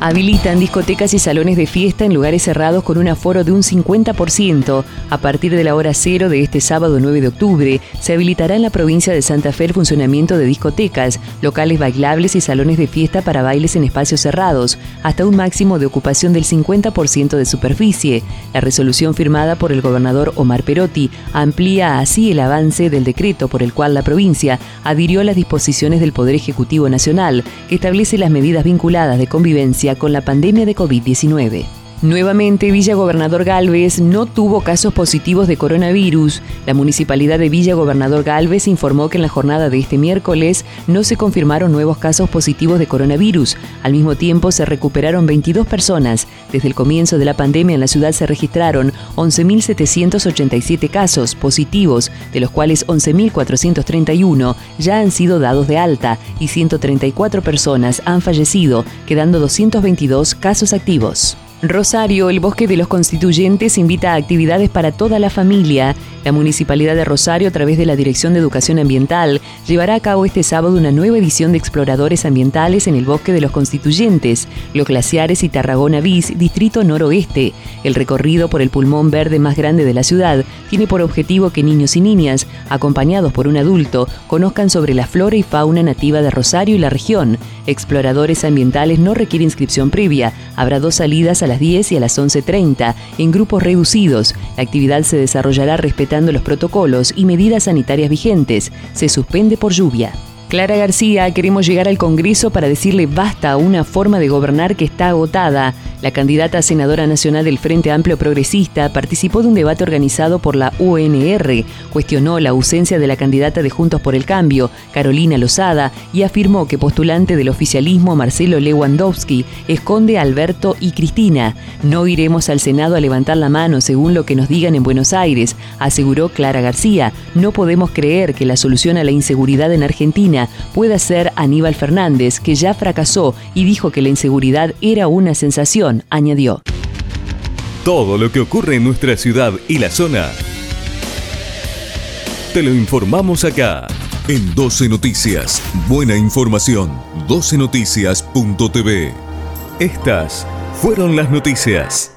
Habilitan discotecas y salones de fiesta en lugares cerrados con un aforo de un 50%. A partir de la hora cero de este sábado 9 de octubre, se habilitará en la provincia de Santa Fe el funcionamiento de discotecas, locales bailables y salones de fiesta para bailes en espacios cerrados, hasta un máximo de ocupación del 50% de superficie. La resolución firmada por el gobernador Omar Perotti amplía así el avance del decreto por el cual la provincia adhirió a las disposiciones del Poder Ejecutivo Nacional, que establece las medidas vinculadas de convivencia con la pandemia de COVID-19. Nuevamente, Villa Gobernador Galvez no tuvo casos positivos de coronavirus. La municipalidad de Villa Gobernador Galvez informó que en la jornada de este miércoles no se confirmaron nuevos casos positivos de coronavirus. Al mismo tiempo, se recuperaron 22 personas. Desde el comienzo de la pandemia en la ciudad se registraron 11.787 casos positivos, de los cuales 11.431 ya han sido dados de alta y 134 personas han fallecido, quedando 222 casos activos. Rosario, el Bosque de los Constituyentes invita a actividades para toda la familia. La Municipalidad de Rosario, a través de la Dirección de Educación Ambiental, llevará a cabo este sábado una nueva edición de Exploradores Ambientales en el Bosque de los Constituyentes, Los Glaciares y Tarragona Bis, Distrito Noroeste. El recorrido por el pulmón verde más grande de la ciudad tiene por objetivo que niños y niñas, acompañados por un adulto, conozcan sobre la flora y fauna nativa de Rosario y la región. Exploradores Ambientales no requiere inscripción previa. Habrá dos salidas a las 10 y a las 11.30 en grupos reducidos. La actividad se desarrollará respetando los protocolos y medidas sanitarias vigentes. Se suspende por lluvia. Clara García, queremos llegar al Congreso para decirle basta a una forma de gobernar que está agotada. La candidata a senadora nacional del Frente Amplio Progresista participó de un debate organizado por la UNR, cuestionó la ausencia de la candidata de Juntos por el Cambio, Carolina Lozada, y afirmó que postulante del oficialismo Marcelo Lewandowski esconde a Alberto y Cristina. No iremos al Senado a levantar la mano según lo que nos digan en Buenos Aires, aseguró Clara García. No podemos creer que la solución a la inseguridad en Argentina pueda ser Aníbal Fernández, que ya fracasó y dijo que la inseguridad era una sensación, añadió. Todo lo que ocurre en nuestra ciudad y la zona, te lo informamos acá. En 12 Noticias, buena información, 12noticias.tv. Estas fueron las noticias.